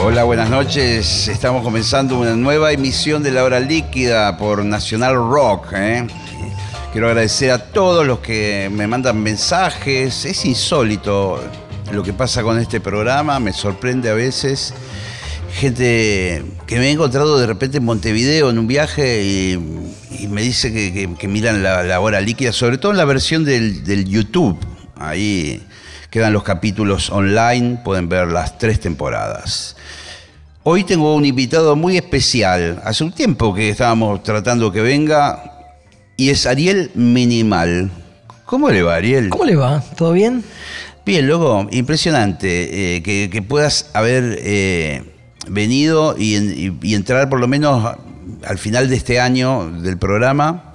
Hola, buenas noches. Estamos comenzando una nueva emisión de La Hora Líquida por Nacional Rock. ¿eh? Quiero agradecer a todos los que me mandan mensajes. Es insólito lo que pasa con este programa, me sorprende a veces. Gente que me he encontrado de repente en Montevideo en un viaje y, me dice que, miran la, hora líquida, sobre todo en la versión del, del YouTube. Ahí quedan los capítulos online, pueden ver las tres temporadas. Hoy tengo un invitado muy especial. Hace un tiempo que estábamos tratando que venga y es Ariel Minimal. ¿Cómo le va, Ariel? ¿Cómo le va? ¿Todo bien? Bien, loco, impresionante eh, que, puedas haber eh, venido y, entrar por lo menos al final de este año del programa.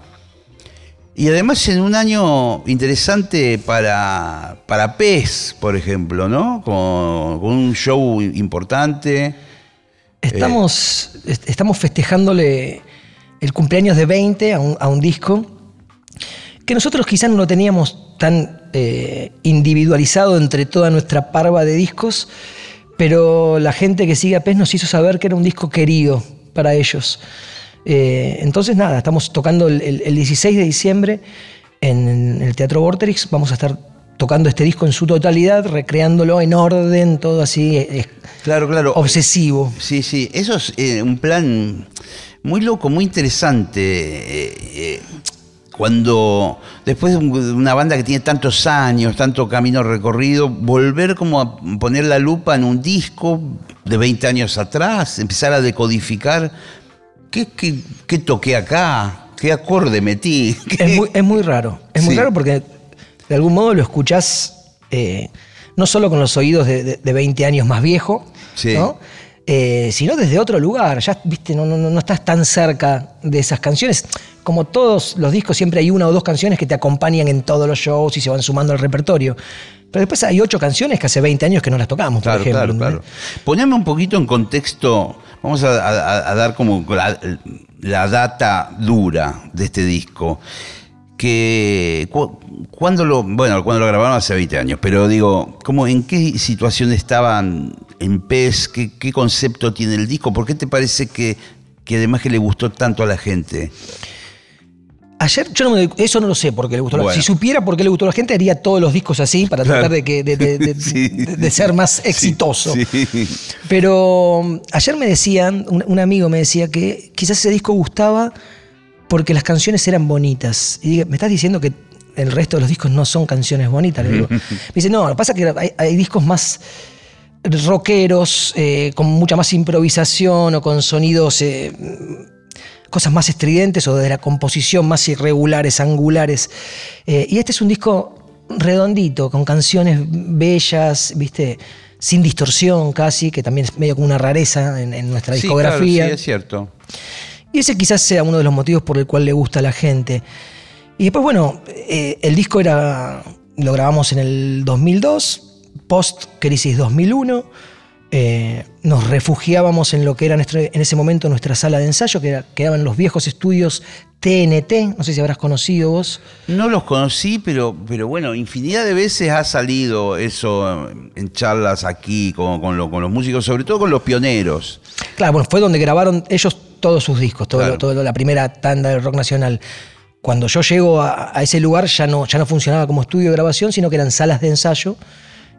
Y además en un año interesante para, para PES, por ejemplo, ¿no? Con, con un show importante. Estamos, estamos festejándole el cumpleaños de 20 a un, disco que nosotros quizás no lo teníamos tan eh, individualizado entre toda nuestra parva de discos, pero la gente que sigue a PES nos hizo saber que era un disco querido para ellos. Eh, entonces, nada, estamos tocando el, 16 de diciembre en el Teatro Vorterix. Vamos a estar tocando este disco en su totalidad, recreándolo en orden, todo así. claro, claro. Obsesivo. Sí, sí. Eso es eh, un plan muy loco, muy interesante. Eh, cuando después de una banda que tiene tantos años, tanto camino recorrido, volver como a poner la lupa en un disco de 20 años atrás, empezar a decodificar qué, qué, toqué acá, qué acorde metí. Es, muy, raro, es muy raro porque de algún modo lo escuchás eh, no solo con los oídos de, 20 años más viejo, ¿no? Eh, sino desde otro lugar. Ya viste, no, no, no, estás tan cerca de esas canciones. Como todos los discos, siempre hay una o dos canciones que te acompañan en todos los shows y se van sumando al repertorio. Pero después hay ocho canciones que hace 20 años que no las tocamos, por ejemplo. Claro, claro. Poneme un poquito en contexto, vamos a, dar como la, data dura de este disco que cuando lo bueno cuando lo grabaron hace 20 años pero digo cómo en qué situación estaban en PES qué, concepto tiene el disco por qué te parece que, que además que le gustó tanto a la gente Ayer, yo no eso no lo sé por qué le gustó. la gente. Si supiera por qué le gustó a la gente, haría todos los discos así para tratar de, que, de, ser más exitoso. Pero um, ayer me decían, un, amigo me decía que quizás ese disco gustaba porque las canciones eran bonitas. Y me estás diciendo que el resto de los discos no son canciones bonitas. me dice, no, lo que pasa es que hay, discos más rockeros, eh, con mucha más improvisación o con sonidos, eh, cosas más estridentes o de la composición más irregulares, angulares. Eh, y este es un disco redondito, con canciones bellas, viste, sin distorsión casi, que también es medio como una rareza en, nuestra discografía. sí, es cierto. Y ese quizás sea uno de los motivos por el cual le gusta a la gente. Y después, bueno, eh, el disco era, lo grabamos en el 2002, post crisis 2001. Eh, nos refugiábamos en lo que era en ese momento nuestra sala de ensayo, que era, quedaban los viejos estudios TNT, no sé si habrás conocido vos. No los conocí, pero, pero bueno, infinidad de veces ha salido eso en charlas aquí con, con los músicos, sobre todo con los pioneros. Claro, bueno, fue donde grabaron ellos todos sus discos, todo, la primera tanda del rock nacional. Cuando yo llego a, ese lugar ya no, ya no funcionaba como estudio de grabación, sino que eran salas de ensayo.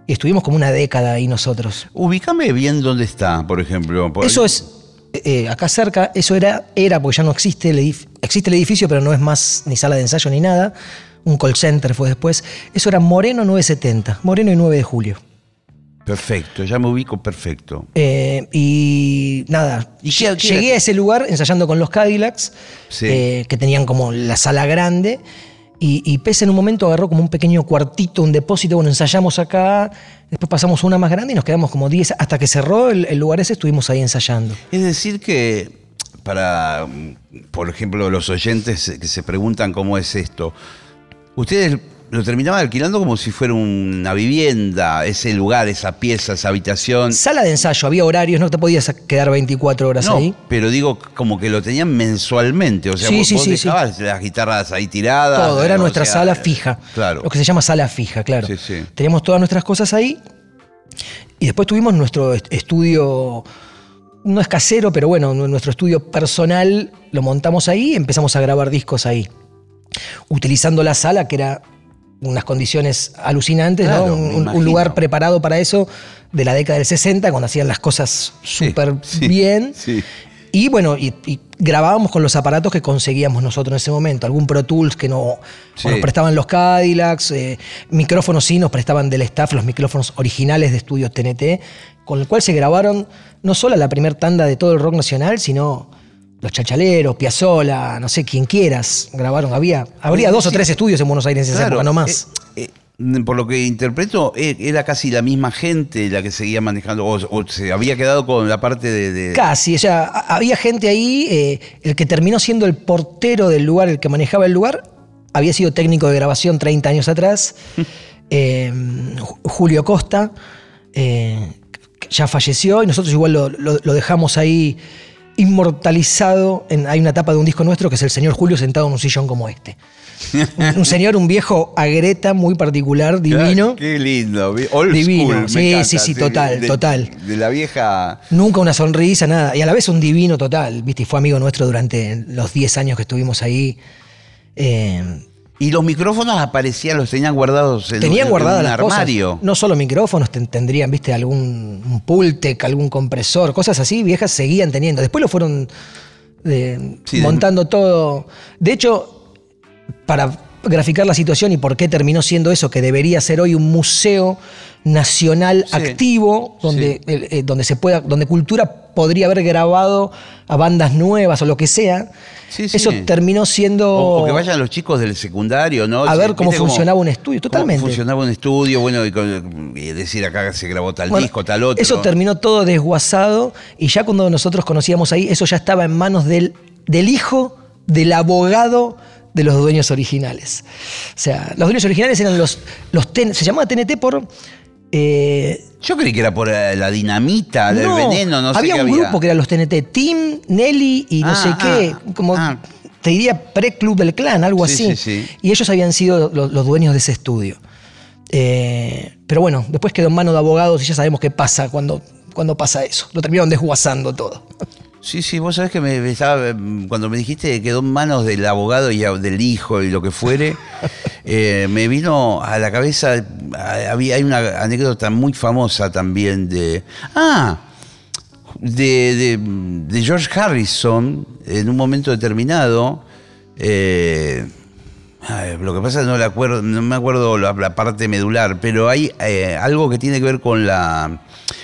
Y estuvimos como una década ahí nosotros. Ubícame bien dónde está, por ejemplo. Eso es, eh, acá cerca, eso era, era, porque ya no existe el, existe el edificio, pero no es más ni sala de ensayo ni nada. Un call center fue después. Eso era Moreno 970, Moreno y 9 de julio. Perfecto, ya me ubico perfecto. Eh, y nada, llegué a ese lugar ensayando con los Cadillacs, eh, que tenían como la sala grande. Y, y Pez en un momento agarró como un pequeño cuartito, un depósito, bueno, ensayamos acá, después pasamos una más grande y nos quedamos como 10, hasta que cerró el lugar ese estuvimos ahí ensayando. Es decir que para, por ejemplo, los oyentes que se preguntan cómo es esto, ustedes lo terminaban alquilando como si fuera una vivienda, ese lugar, esa pieza, esa habitación. Sala de ensayo, había horarios, no te podías quedar 24 horas no, ahí. Pero digo, como que lo tenían mensualmente. O sea, Sí, vos, sí, vos sí, dejabas las guitarras ahí tiradas. Todo, era nuestra sea, sala fija. Claro. Lo que se llama sala fija, claro. Sí, sí. Teníamos todas nuestras cosas ahí. Y después tuvimos nuestro est- estudio, no es casero, pero bueno, nu- nuestro estudio personal lo montamos ahí y empezamos a grabar discos ahí. Utilizando la sala, que era unas condiciones alucinantes, Claro, ¿no? Un- lugar preparado para eso de la década del 60, cuando hacían las cosas súper sí, bien. sí. Y bueno, y, y grabábamos con los aparatos que conseguíamos nosotros en ese momento. Algún Pro Tools que no, nos prestaban los Cadillacs, eh, micrófonos sí nos prestaban del staff los micrófonos originales de estudios TNT, con el cual se grabaron no solo la primera tanda de todo el rock nacional, sino los chachaleros, Piazzola, no sé, quien quieras, grabaron. Había, habría dos o tres estudios en Buenos Aires en esa Claro, época, no más. eh, eh, por lo que interpreto, eh, era casi la misma gente la que seguía manejando, o, o se había quedado con la parte de. de- Casi, o sea, había gente ahí, eh, el que terminó siendo el portero del lugar, el que manejaba el lugar, había sido técnico de grabación 30 años atrás, Ju- Julio Costa, ya falleció y nosotros igual lo, lo- lo dejamos ahí inmortalizado. En, hay una tapa de un disco nuestro que es el señor Julio sentado en un sillón como este. un, un señor, un viejo agreta muy particular, divino. Qué lindo, old Divino, school, me sí, encanta, sí, sí, total, de- total. De la vieja. Nunca una sonrisa, nada. Y a la vez un divino total, ¿viste? Y fue amigo nuestro durante los 10 años que estuvimos ahí. Eh, Y los micrófonos aparecían, los tenían guardados en, tenían en guardadas un las cosas. armario. No solo micrófonos, ten- tendrían, ¿viste? Algún un Pultec, algún compresor, cosas así, viejas seguían teniendo. Después lo fueron eh, Sí, de- montando todo. De hecho, para graficar la situación y por qué terminó siendo eso, que debería ser hoy un museo nacional Sí. activo, donde, Sí. eh, eh, donde se pueda, donde cultura podría haber grabado a bandas nuevas o lo que sea. Sí. Eso terminó siendo. O, o que vayan los chicos del secundario, ¿no? A ver cómo ¿viste funcionaba un estudio, cómo totalmente. funcionaba un estudio, bueno, y, con- y decir acá se grabó tal Bueno, disco, tal otro. Eso terminó todo desguazado y ya cuando nosotros conocíamos ahí, eso ya estaba en manos del, del hijo del abogado de los dueños originales. O sea, los dueños originales eran los, los se llamaba TNT por... eh, Yo creí que era por eh, la dinamita, el no, veneno, no sé había qué un había. grupo que eran los TNT, Tim, Nelly y no Ah, sé qué, ah, como ah. te diría pre-club del clan, algo Sí, así. sí, sí. Y ellos habían sido los, los dueños de ese estudio. Eh, pero bueno, después quedó en mano de abogados y ya sabemos qué pasa cuando, cuando pasa eso. Lo terminaron desguazando todo. Sí, sí, vos sabés que me, estaba, mm, cuando me dijiste que quedó en manos del abogado y del hijo y lo que fuere, eh, me vino a la cabeza, había, hay una anécdota muy famosa también de... Ah, de, de- George Harrison, en un momento determinado, eh, lo que pasa es no, le acuerdo, no me acuerdo la, la parte medular, pero hay eh, algo que tiene que ver con la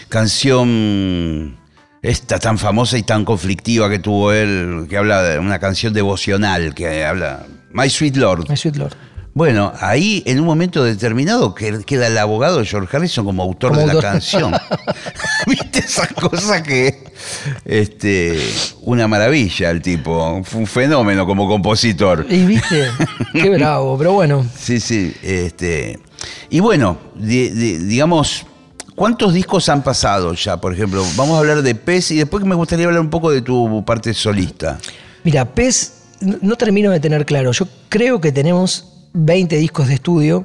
canción esta tan famosa y tan conflictiva que tuvo él, que habla de una canción devocional, que habla My Sweet Lord. My Sweet Lord. Bueno, ahí en un momento determinado que- queda el abogado de George Harrison como autor Como de la canción. ¿Viste esa cosa que este una maravilla el tipo, fue un fenómeno como compositor. Y viste, qué bravo, pero bueno. Sí, sí, este y bueno, di- di- digamos ¿Cuántos discos han pasado ya, por ejemplo? Vamos a hablar de Pez y después me gustaría hablar un poco de tu parte solista. Mira, no no termino de tener claro. Yo creo que tenemos 20 discos de estudio,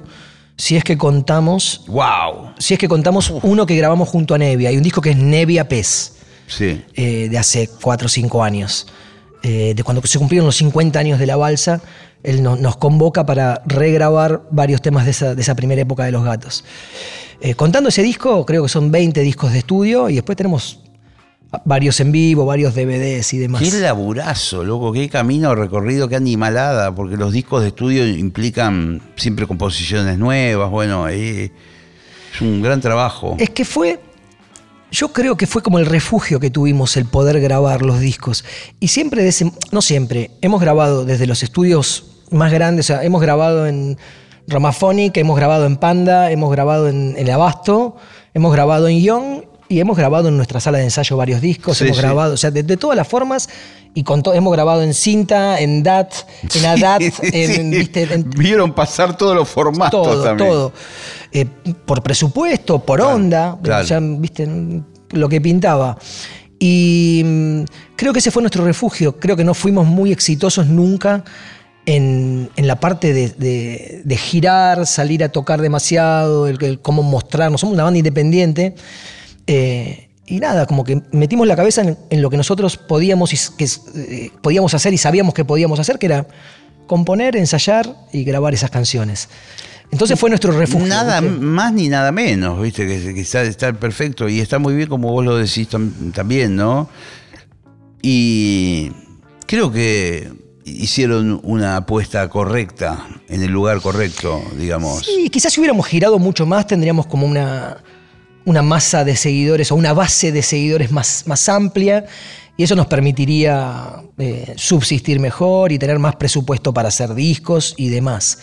si es que contamos, ¡Wow! si es que contamos uno que grabamos junto a Nevia. Hay un disco que es Nevia PES. Sí. eh, de hace 4 o 5 años. Eh, de cuando se cumplieron los 50 años de la balsa, él no- nos convoca para regrabar varios temas de esa, de esa primera época de los gatos. Eh, contando ese disco, creo que son 20 discos de estudio y después tenemos varios en vivo, varios DVDs y demás. Qué laburazo, loco, qué camino recorrido, qué animalada, porque los discos de estudio implican siempre composiciones nuevas, bueno, eh, es un gran trabajo. Es que fue, yo creo que fue como el refugio que tuvimos el poder grabar los discos. Y siempre, de ese- no siempre, hemos grabado desde los estudios más grandes. O sea, hemos grabado en Ramaphonic, hemos grabado en Panda, hemos grabado en El Abasto, hemos grabado en Young y hemos grabado en nuestra sala de ensayo varios discos, hemos grabado, o sea, de, todas las formas, y con hemos grabado en cinta, en DAT, en ADAT, en, Vieron pasar todos los formatos todo, también. Todo, eh, por presupuesto, por onda, o sea, viste, lo que pintaba. Y mm, creo que ese fue nuestro refugio, creo que no fuimos muy exitosos nunca en, la parte de, girar, salir a tocar demasiado, el, cómo mostrarnos. Somos una banda independiente. Eh, y nada, como que metimos la cabeza en, lo que nosotros podíamos, que, eh, podíamos hacer y sabíamos que podíamos hacer, que era componer, ensayar y grabar esas canciones. Entonces fue nuestro refugio. Nada más ni nada menos, viste, que, está, perfecto y está muy bien como vos lo decís también, ¿no? Y creo que hicieron una apuesta correcta, en el lugar correcto, digamos. Sí, quizás si hubiéramos girado mucho más tendríamos como una, una masa de seguidores o una base de seguidores más, más amplia y eso nos permitiría eh, subsistir mejor y tener más presupuesto para hacer discos y demás.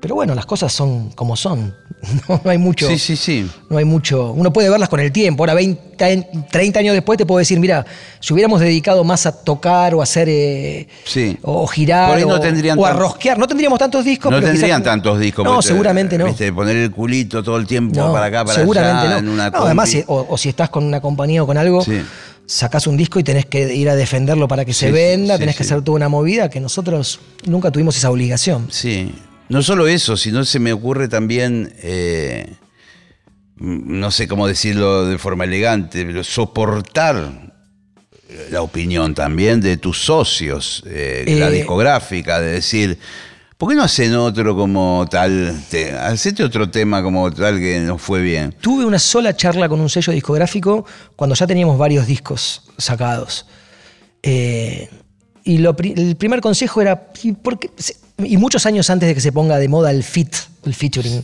Pero bueno, las cosas son como son. No, hay mucho. Sí, sí, sí. No hay mucho. Uno puede verlas con el tiempo. Ahora, 20, 30 años después, te puedo decir, mira, si hubiéramos dedicado más a tocar o a hacer. Eh, sí. O girar. no o, o, a rosquear. No tendríamos tantos discos. No tendrían tantos discos. No, seguramente no. ¿viste? Poner el culito todo el tiempo para acá, para seguramente allá. No. En una no además, o, si estás con una compañía o con algo. Sí sacás un disco y tenés que ir a defenderlo para que se venda, tenés que hacer toda una movida que nosotros nunca tuvimos esa obligación. Sí, no solo eso, sino se me ocurre también, eh, no sé cómo decirlo de forma elegante, pero soportar la opinión también de tus socios, eh, la eh, discográfica, de decir, ¿por qué no hacen otro como tal? hacete otro tema como tal que nos fue bien. Tuve una sola charla con un sello discográfico cuando ya teníamos varios discos sacados. y el primer consejo era, ¿por qué? Y muchos años antes de que se ponga de moda el fit, el featuring.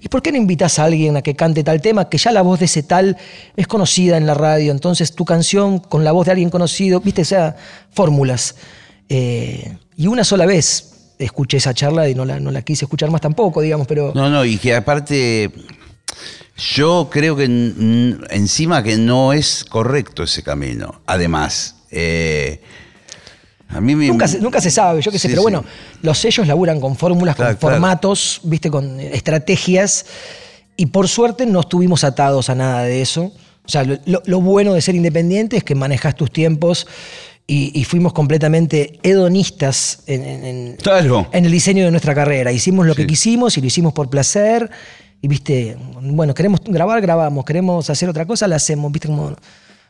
¿Y por qué no invitas a alguien a que cante tal tema que ya la voz de ese tal es conocida en la radio? Entonces tu canción con la voz de alguien conocido, viste, o sea, fórmulas. Eh, y una sola vez escuché esa charla y no la, no la quise escuchar más tampoco, digamos, pero... No, no, y que aparte... Yo creo que encima que no es correcto ese camino. Además, eh, nunca, se, nunca se sabe, yo qué sé, pero bueno, los sellos laburan con fórmulas, con formatos, viste, con estrategias, y por suerte no estuvimos atados a nada de eso. O sea, lo, bueno de ser independiente es que manejas tus tiempos y, fuimos completamente hedonistas en, en, el diseño de nuestra carrera. Hicimos lo que quisimos y lo hicimos por placer. Y viste, bueno, queremos grabar, grabamos, queremos hacer otra cosa, la hacemos, viste, como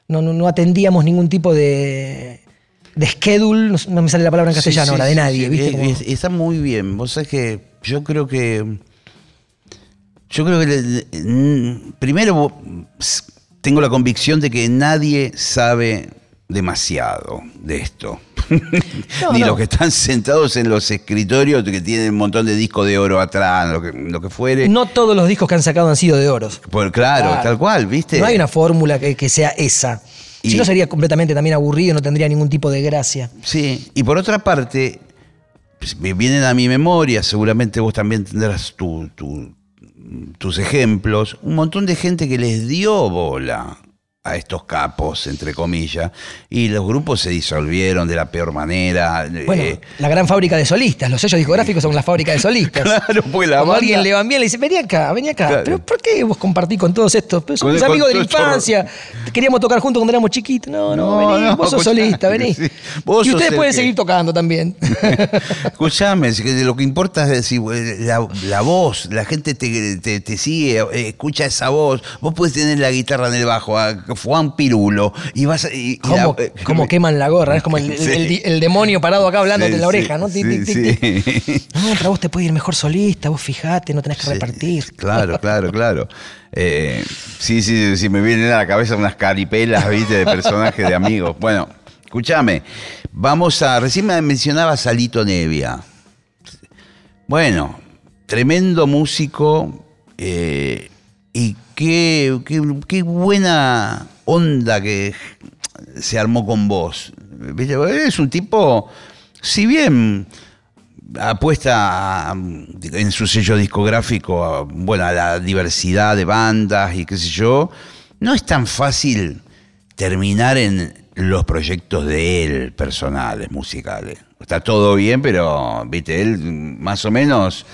no, no atendíamos ningún tipo de de schedule, no, me sale la palabra en castellano ahora, de nadie. ¿viste? Está muy bien. Vos sabés que yo creo que. Yo creo que. Primero, tengo la convicción de que nadie sabe demasiado de esto. Ni los que están sentados en los escritorios que tienen un montón de discos de oro atrás, lo que, lo que fuere. No todos los discos que han sacado han sido de oro. Pues claro, tal cual, ¿viste? No hay una fórmula que, que sea esa si no sería completamente también aburrido, no tendría ningún tipo de gracia. Sí, y por otra parte, pues, me vienen a mi memoria, seguramente vos también tendrás tus ejemplos, un montón de gente que les dio bola a estos capos, entre comillas, y los grupos se disolvieron de la peor manera. Bueno, eh, la gran fábrica de solistas, los sellos discográficos son la fábrica de solistas. claro, pues la Como alguien le van bien, le dice, vení acá, vení acá. Pero ¿por qué vos compartís con todos estos? Pues somos amigos de la infancia, queríamos tocar juntos cuando éramos chiquitos. No, no, vení, vos sos solista, vení. y ustedes pueden seguir tocando también. Escuchame, lo que importa es decir, la, voz, la gente te, te, sigue, eh, escucha esa voz, vos puedes tener la guitarra en el bajo, Juan Pirulo. Y vas y, ¿Cómo, como queman la gorra? Es como el, demonio parado acá hablando en la oreja, ¿no? Sí, no, pero vos te puede ir mejor solista, vos fijate, no tenés que repartir. Claro, claro, claro. Eh, sí, sí, sí, me vienen a la cabeza unas caripelas, viste, de personajes, de amigos. Bueno, escúchame, vamos a. Recién me mencionaba Salito Nevia. Bueno, tremendo músico. Eh, y qué, qué, buena onda que se armó con vos. Es un tipo, si bien apuesta en su sello discográfico a, bueno, a la diversidad de bandas y qué sé yo, no es tan fácil terminar en los proyectos de él personales, musicales. Está todo bien, pero, viste, él más o menos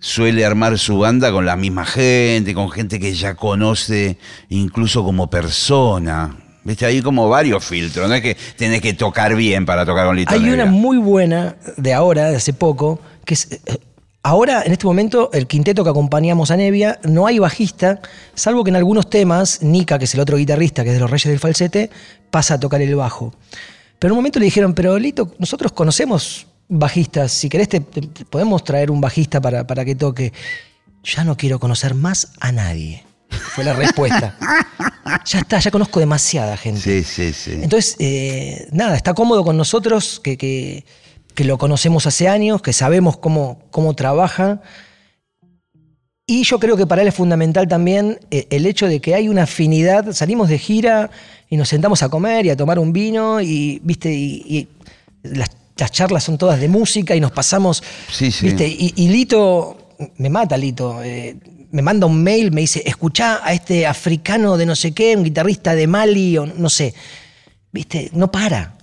suele armar su banda con la misma gente, con gente que ya conoce incluso como persona. Viste, hay como varios filtros, no es que tenés que tocar bien para tocar con Lito Hay una muy buena de ahora, de hace poco, que es... Eh, ahora, en este momento, el quinteto que acompañamos a Nevia, no hay bajista, salvo que en algunos temas, Nika, que es el otro guitarrista, que es de los Reyes del Falsete, pasa a tocar el bajo. Pero en un momento le dijeron, pero Lito, nosotros conocemos bajistas, si querés te, podemos traer un bajista para, para que toque. Ya no quiero conocer más a nadie. Fue la respuesta. ya está, ya conozco demasiada gente. Sí, sí, sí. Entonces, eh, nada, está cómodo con nosotros, que, que, lo conocemos hace años, que sabemos cómo, cómo trabaja. Y yo creo que para él es fundamental también eh, el hecho de que hay una afinidad. Salimos de gira y nos sentamos a comer y a tomar un vino y, viste, y, las, charlas son todas de música y nos pasamos. Sí, sí. ¿viste? Y, Lito, me mata Lito. Eh, me manda un mail, me dice, escuchá a este africano de no sé qué, un guitarrista de Mali, o no sé. ¿Viste? No para.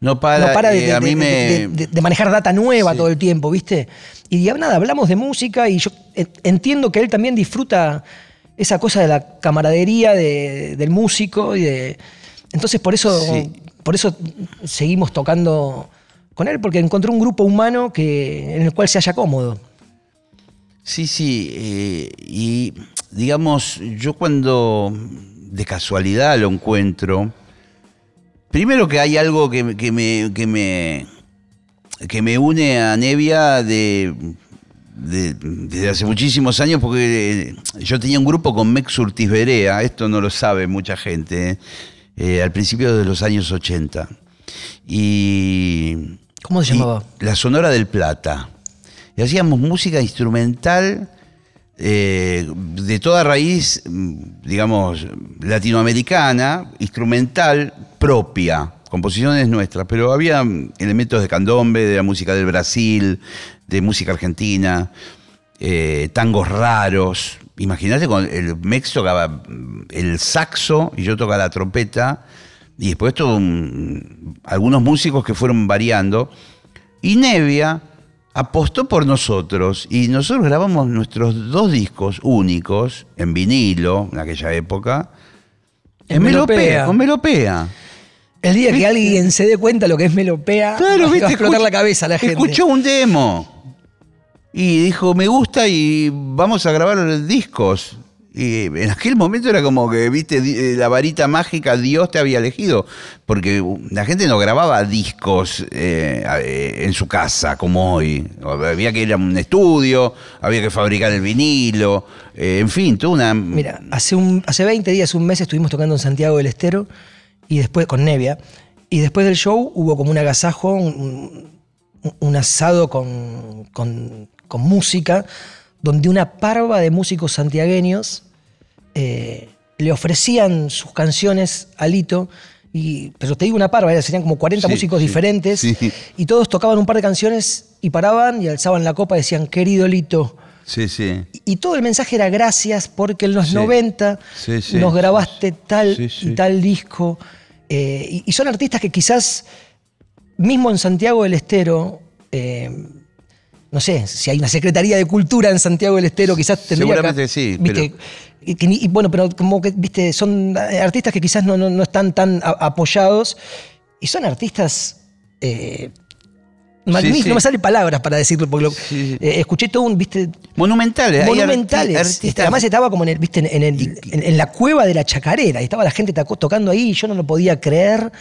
No para, no para de, eh, a mí me... de, manejar data nueva todo el tiempo, ¿viste? Y nada, hablamos de música y yo entiendo que él también disfruta esa cosa de la camaradería del músico y de... Entonces por eso, por eso seguimos tocando con él, porque encontró un grupo humano que, en el cual se haya cómodo. Sí, sí. Eh, y digamos, yo cuando de casualidad lo encuentro, primero que hay algo que, me, que, me, que me une a Nevia de, desde hace muchísimos años, porque yo tenía un grupo con Mex Urtiz Berea, esto no lo sabe mucha gente, eh, al principio de los años 80. Y. ¿Cómo se llamaba? La Sonora del Plata y hacíamos música instrumental eh, de toda raíz, digamos, latinoamericana, instrumental propia, composiciones nuestras, pero había elementos de candombe, de la música del Brasil, de música argentina, eh, tangos raros. Imagínate, el Mex tocaba el saxo y yo tocaba la trompeta, y después todo algunos músicos que fueron variando. Y Nevia apostó por nosotros y nosotros grabamos nuestros dos discos únicos en vinilo en aquella época. En, melopea, con melopea. El día que alguien se dé cuenta lo que es melopea, claro, va a explotar la cabeza a la gente. Escuchó un demo y dijo, me gusta y vamos a grabar discos. Y en aquel momento era como que, viste, eh, la varita mágica Dios te había elegido, porque la gente no grababa discos eh, eh, en su casa como hoy. Había que ir a un estudio, había que fabricar el vinilo, en fin, toda una... Mira, hace, un, hace 20 días, un mes estuvimos tocando en Santiago del Estero, y después con Nevia, y después del show hubo como un agasajo, un, asado con, con música donde una parva de músicos santiagueños eh, le ofrecían sus canciones a Lito, y, pero te digo una parva, serían como 40 músicos diferentes, y todos tocaban un par de canciones y paraban y alzaban la copa y decían, querido Lito. Sí, sí. Y, todo el mensaje era gracias porque en los 90 nos grabaste tal y tal disco. Eh, y, son artistas que quizás, mismo en Santiago del Estero, eh, no sé, si hay una Secretaría de Cultura en Santiago del Estero, quizás tendría Seguramente sí. Y, bueno, pero como que, viste, son artistas que quizás no, están tan apoyados y son artistas... Eh, no me salen palabras para decirlo, porque eh, escuché todo un, viste... Monumentales. Monumentales. Además estaba como en, el, viste, en, la cueva de la chacarera, y estaba la gente tocando ahí y yo no lo podía creer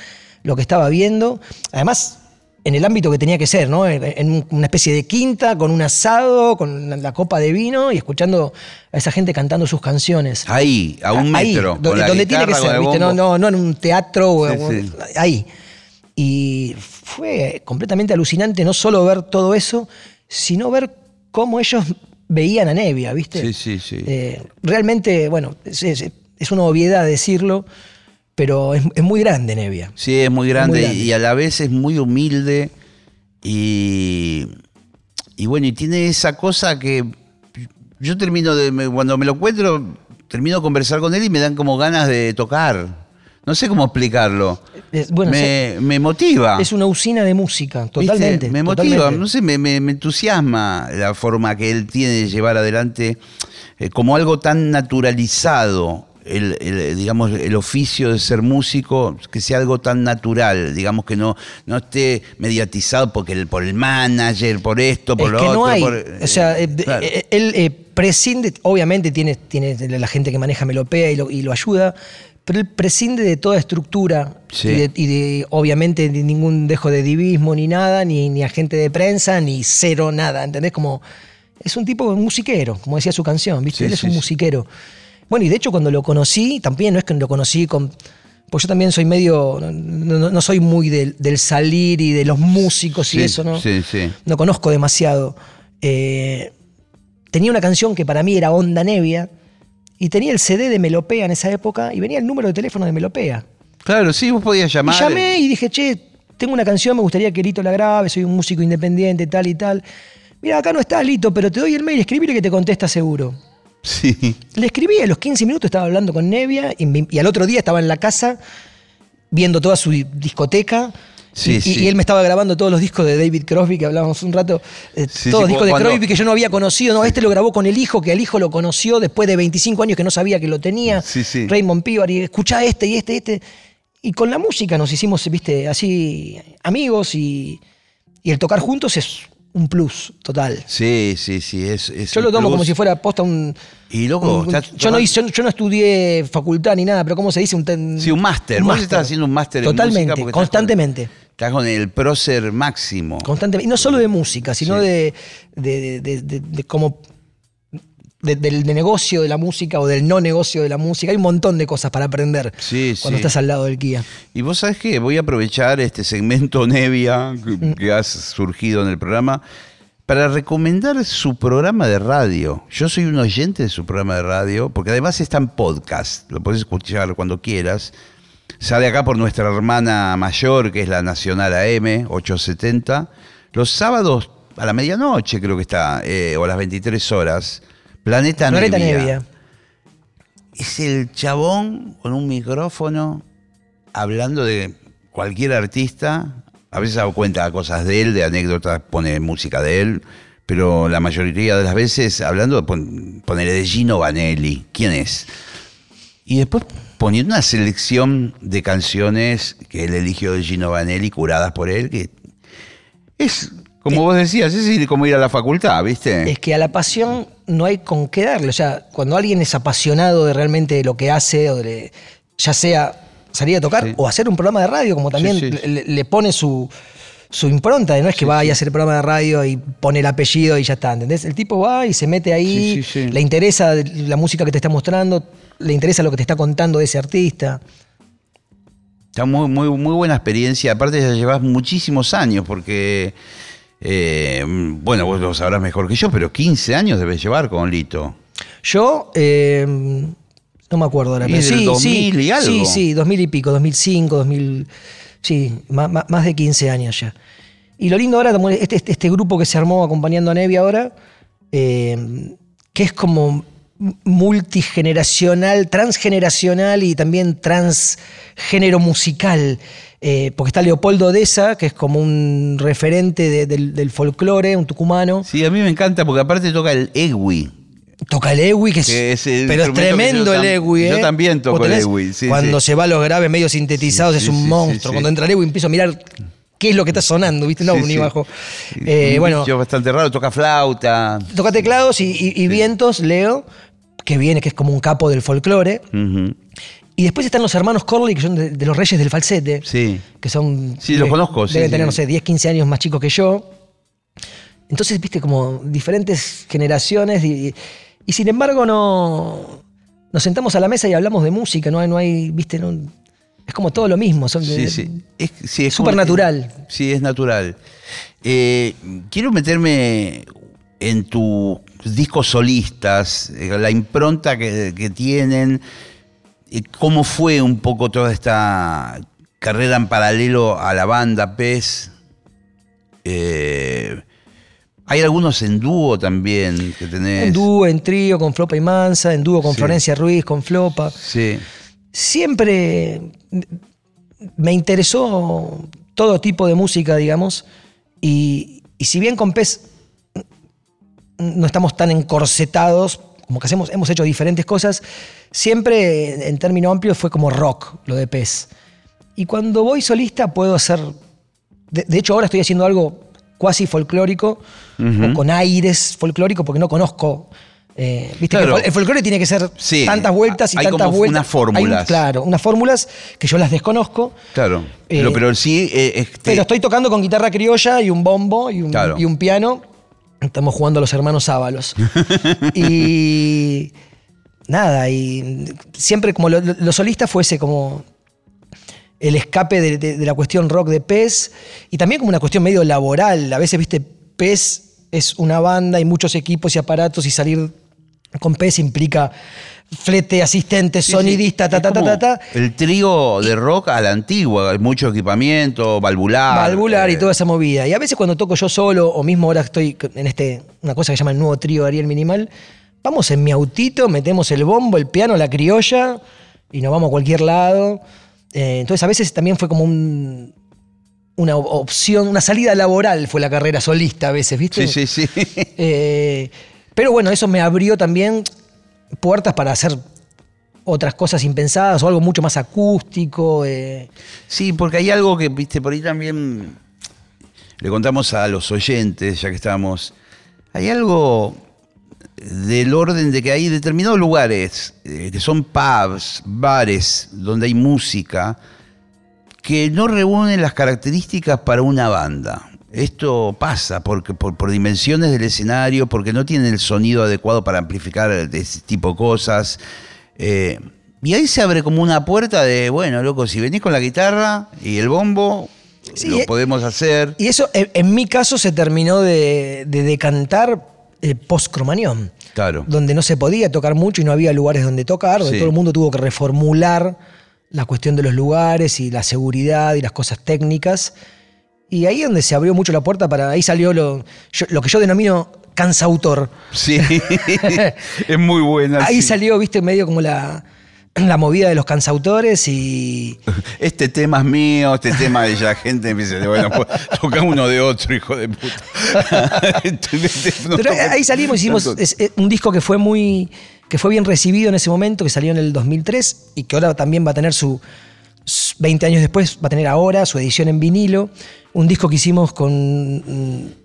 lo que estaba viendo. Además, en el ámbito que tenía que ser, ¿no? En una especie de quinta, con un asado, con la copa de vino y escuchando a esa gente cantando sus canciones. Ahí, a un metro. donde, tiene que ser, ¿viste? No, no, en un teatro, ahí. Y fue completamente alucinante no solo ver todo eso, sino ver cómo ellos veían a Nevia, ¿viste? Sí, sí, sí. Eh, realmente, bueno, es, es una obviedad decirlo, pero es, muy grande Nevia. Sí, es muy grande, y a la vez es muy humilde y, y bueno, y tiene esa cosa que yo termino de, cuando me lo encuentro, termino de conversar con él y me dan como ganas de tocar. No sé cómo explicarlo. me, motiva. Es una usina de música, totalmente. Me motiva, no sé, me, entusiasma la forma que él tiene de llevar adelante eh, como algo tan naturalizado. El, digamos, el oficio de ser músico, que sea algo tan natural, digamos que no, no esté mediatizado porque el, por el manager, por esto, por lo que No hay. o sea, eh, eh, él prescinde, obviamente tiene, tiene la gente que maneja Melopea y lo, y lo ayuda, pero él prescinde de toda estructura y, de, obviamente de ningún dejo de divismo ni nada, ni, ni agente de prensa, ni cero nada, ¿entendés? Como es un tipo musiquero, como decía su canción, ¿viste? él es un musiquero. Bueno, y de hecho cuando lo conocí, también no es que lo conocí con... Pues yo también soy medio, no, soy muy del, salir y de los músicos y eso, ¿no? Sí, sí. No conozco demasiado. Eh, tenía una canción que para mí era Onda Nevia, y tenía el CD de Melopea en esa época y venía el número de teléfono de Melopea. Claro, sí, vos podías llamar. Y llamé y dije, che, tengo una canción, me gustaría que Lito la grabe, soy un músico independiente, tal y tal. Mira, acá no está Lito, pero te doy el mail, escribile que te contesta seguro. Sí. Le escribí, a los 15 minutos estaba hablando con Nevia y, y al otro día estaba en la casa viendo toda su discoteca y, él me estaba grabando todos los discos de David Crosby, que hablábamos un rato, eh, todos los discos de Crosby que yo no había conocido. No, este lo grabó con el hijo, que el hijo lo conoció después de 25 años que no sabía que lo tenía. Raymond Pivar, y escuchá este y este y este. Y con la música nos hicimos, viste, así amigos y, y el tocar juntos es un plus total. Sí, sí, sí. Es, yo lo tomo como si fuera posta un. Y loco, yo, no hice, yo no estudié facultad ni nada, pero ¿cómo se dice? Un sí, un máster. Vos estás haciendo un máster Totalmente, en constantemente. Estás con, el prócer máximo. Constantemente. Y no solo de música, sino de, de, de, de, del negocio de la música o del no negocio de la música. Hay un montón de cosas para aprender cuando estás al lado del Kia. Y vos sabés que voy a aprovechar este segmento Nevia que, has surgido en el programa para recomendar su programa de radio. Yo soy un oyente de su programa de radio, porque además está en podcast, lo puedes escuchar cuando quieras. Sale acá por nuestra hermana mayor, que es la Nacional AM 870. Los sábados a la medianoche creo que está, eh, o a las 23 horas. Planeta, Nevia. Es el chabón con un micrófono hablando de cualquier artista. A veces hago cuenta de cosas de él, de anécdotas, pone música de él, pero la mayoría de las veces hablando, pon, de Gino Vanelli. ¿Quién es? Y después poniendo una selección de canciones que él eligió de Gino Vanelli, curadas por él, que es como vos decías, es como ir a la facultad, ¿viste? Es que a la pasión no hay con qué darle. O sea, cuando alguien es apasionado de realmente lo que hace, o de, ya sea salir a tocar o hacer un programa de radio, como también le, pone su, impronta. No es que vaya a hacer el programa de radio y pone el apellido y ya está, ¿entendés? El tipo va y se mete ahí, le interesa la música que te está mostrando, le interesa lo que te está contando de ese artista. Está muy, muy, muy buena experiencia. Aparte ya llevas muchísimos años porque eh, bueno, vos lo sabrás mejor que yo, pero 15 años debes llevar con Lito. Yo, eh, no me acuerdo ahora. Pero sí, 2000 y algo. Sí, sí, 2000 y pico, 2005, 2000. Sí, más, de 15 años ya. Y lo lindo ahora, este, este, este, grupo que se armó acompañando a Nevi ahora, eh, que es como multigeneracional, transgeneracional y también transgénero musical. Eh, porque está Leopoldo Deza, que es como un referente del, folclore, un tucumano. Sí, a mí me encanta porque aparte toca el egui. Toca el egui, que es, pero es tremendo el egui. Yo ¿eh? también toco el egui. cuando se va a los graves medio sintetizados es un monstruo. Cuando entra el egui empiezo a mirar qué es lo que está sonando, ¿viste? No, ni bajo. Eh, bueno, bastante raro, toca flauta. Toca teclados y, vientos, Leo, que viene, que es como un capo del folclore. Y después están los hermanos Corley, que son de, los reyes del falsete. Sí. Que son. Sí, los conozco. Deben tener, no sé, 10, 15 años más chicos que yo. Entonces, viste, como diferentes generaciones. Y, sin embargo, no. Nos sentamos a la mesa y hablamos de música. No hay, no hay viste, no, es como todo lo mismo. Son sí, sí. Es, súper natural. Sí, es natural. Eh, quiero meterme en tus discos solistas, eh, la impronta que, que tienen ¿Cómo fue un poco toda esta carrera en paralelo a la banda PES? Eh, Hay algunos en dúo también que tenés. En dúo, en trío, con Flopa y Mansa, en dúo con Florencia Ruiz, con Flopa. Sí. Siempre me interesó todo tipo de música, digamos, y, si bien con Pez no estamos tan encorsetados, como que hacemos, hemos hecho diferentes cosas, siempre en términos amplios fue como rock lo de Pez. Y cuando voy solista puedo hacer, de, hecho ahora estoy haciendo algo cuasi folclórico, o con aires folclóricos, porque no conozco eh, ¿viste el folclore tiene que ser tantas vueltas y tantas vueltas. Unas fórmulas. claro, unas fórmulas que yo las desconozco. Claro. Eh, pero, sí. Eh, este pero estoy tocando con guitarra criolla y un bombo y un, y un piano. Estamos jugando a los hermanos Ábalos. y. Nada, y siempre como lo, solista fuese como el escape de, la cuestión rock de Pez y también como una cuestión medio laboral. A veces, viste, Pez es una banda y muchos equipos y aparatos y salir con PES implica flete, asistente, sonidista, ta, ta, ta, ta, El trío de rock a la antigua, mucho equipamiento, valvular. Valvular y eh. toda esa movida. Y a veces cuando toco yo solo, o mismo ahora estoy en este, una cosa que se llama el nuevo trío de Ariel Minimal, vamos en mi autito, metemos el bombo, el piano, la criolla, y nos vamos a cualquier lado. Eh, entonces a veces también fue como un, una opción, una salida laboral fue la carrera solista a veces, ¿viste? Sí, sí, sí. Eh, pero bueno, eso me abrió también puertas para hacer otras cosas impensadas o algo mucho más acústico. Eh. Sí, porque hay algo que, viste, por ahí también le contamos a los oyentes, ya que estamos, hay algo del orden de que hay determinados lugares, eh, que son pubs, bares, donde hay música, que no reúnen las características para una banda. Esto pasa porque, por, dimensiones del escenario, porque no tienen el sonido adecuado para amplificar ese tipo de cosas. Eh, y ahí se abre como una puerta de, bueno, loco, si venís con la guitarra y el bombo, lo eh, podemos hacer. Y eso, en, mi caso, se terminó de, decantar eh, post-cromañón. Claro. Donde no se podía tocar mucho y no había lugares donde tocar, donde todo el mundo tuvo que reformular la cuestión de los lugares y la seguridad y las cosas técnicas. Y ahí es donde se abrió mucho la puerta para. Ahí salió lo, lo que yo denomino cansautor. Sí, es muy buena. Ahí salió, viste, medio como la, la movida de los cansautores y. Este tema es mío, este tema de la gente me dice, bueno, pues, toca uno de otro, hijo de puta. Pero ahí salimos, hicimos un disco que fue muy. que fue bien recibido en ese momento, que salió en el 2003 y que ahora también va a tener su. 20 años después, va a tener ahora su edición en vinilo un disco que hicimos con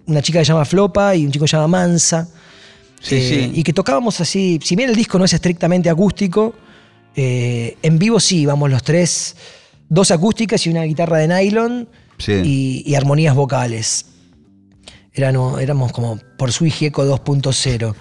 una chica que se llama Flopa y un chico que se llama Mansa. Eh, y que tocábamos así, si bien el disco no es estrictamente acústico, eh, en vivo sí, íbamos los tres, dos acústicas y una guitarra de nylon y, armonías vocales éramos como por su Gieco 2.0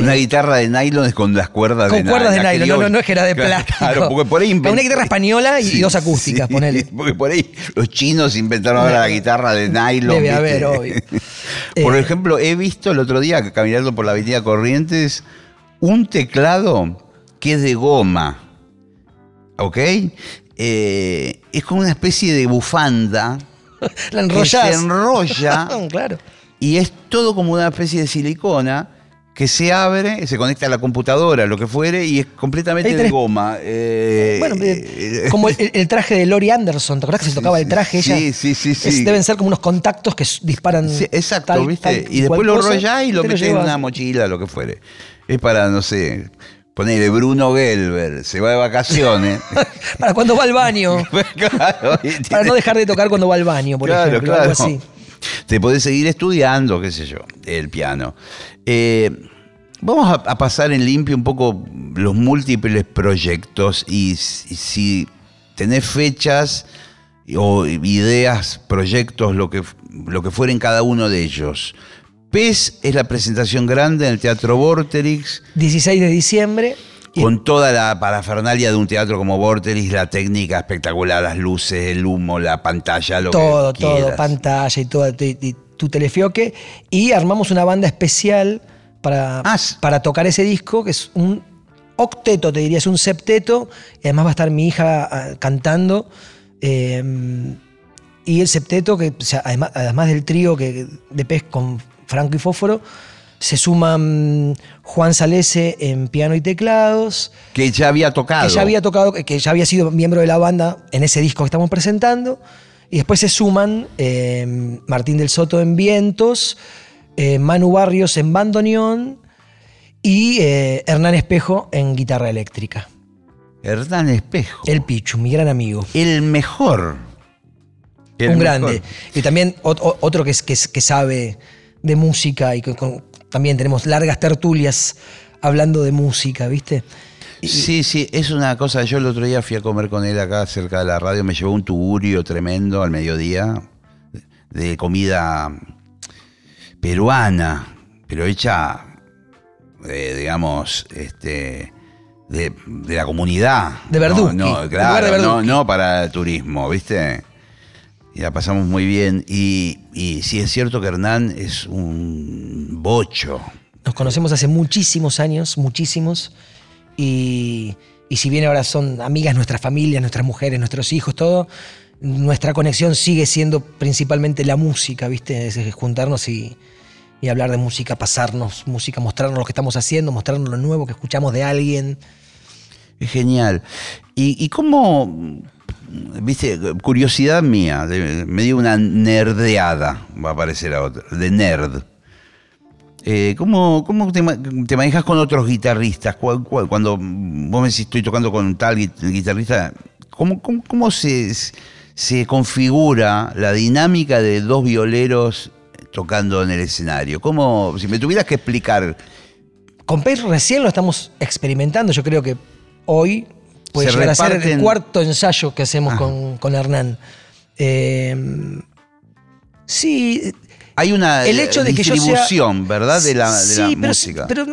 una guitarra de nylon con las cuerdas de. Con cuerdas de nylon, no, es que era de plástico. Claro, porque por ahí Una guitarra española y dos acústicas, ponele. Porque por ahí los chinos inventaron ahora la guitarra de nylon. Debe haber, obvio. por eh, ejemplo, he visto el otro día, caminando por la avenida Corrientes, un teclado que es de goma. ¿Ok? Eh, es como una especie de bufanda la enrollas. se enrolla. claro. Y es todo como una especie de silicona que se abre, se conecta a la computadora, lo que fuere, y es completamente de goma. Eh, bueno, eh, como el, traje de Lori Anderson, ¿te acuerdas que se tocaba el traje sí, Sí, sí, sí. deben ser como unos contactos que disparan. exacto, ¿viste? y después lo enrollas y lo metes en una mochila, lo que fuere. Es para, no sé, Ponele Bruno Gelber, se va de vacaciones. para cuando va al baño. para no dejar de tocar cuando va al baño, por ejemplo. Claro. Algo así. Te podés seguir estudiando, qué sé yo, el piano. Eh, vamos a, pasar en limpio un poco los múltiples proyectos y, si tenés fechas o ideas, proyectos, lo que, lo que fuera en cada uno de ellos. PES es la presentación grande en el Teatro Vorterix. 16 de diciembre. Con toda la parafernalia de un teatro como Vorterix, la técnica espectacular, las luces, el humo, la pantalla, lo todo, que Todo, todo, pantalla y todo, tu telefioque. Y armamos una banda especial para, ah, para tocar ese disco, que es un octeto, te diría, es un septeto. Y además va a estar mi hija ah, cantando. Eh, y el septeto, que además, además del trío que, de pez con Franco y Fósforo, se suman Juan Salese en piano y teclados. Que ya había tocado. Que ya había tocado, que ya había sido miembro de la banda en ese disco que estamos presentando. Y después se suman eh, Martín del Soto en vientos, eh, Manu Barrios en bandoneón y eh, Hernán Espejo en guitarra eléctrica. Hernán Espejo. El Pichu, mi gran amigo. El mejor. Un grande. Y también otro que, que, que sabe de música y también tenemos largas tertulias hablando de música, ¿viste? Sí, sí, es una cosa. Yo el otro día fui a comer con él acá cerca de la radio, me llevó un tugurio tremendo al mediodía de comida peruana, pero hecha, eh, digamos, este, de, la comunidad. De Verdú. No, claro, no, no para turismo, ¿viste? y la pasamos muy bien. Y, y sí es cierto que Hernán es un bocho. Nos conocemos hace muchísimos años, muchísimos. Y, y si bien ahora son amigas nuestras familias, nuestras mujeres, nuestros hijos, todo, nuestra conexión sigue siendo principalmente la música, ¿viste? Es juntarnos y, y hablar de música, pasarnos música, mostrarnos lo que estamos haciendo, mostrarnos lo nuevo que escuchamos de alguien. Es genial. ¿Y, y cómo, viste, curiosidad mía, me dio una nerdeada, va a parecer a otra, de nerd. Eh, ¿Cómo, te, manejas con otros guitarristas? Cuando vos me decís estoy tocando con tal guitarrista, ¿cómo, cómo, se, se, configura la dinámica de dos violeros tocando en el escenario? ¿Cómo, si me tuvieras que explicar? Con Pez recién lo estamos experimentando, yo creo que hoy puede llegar a ser el cuarto ensayo que hacemos con, Hernán. Eh, sí. Hay una el hecho de distribución, ¿verdad? De la, música. Pero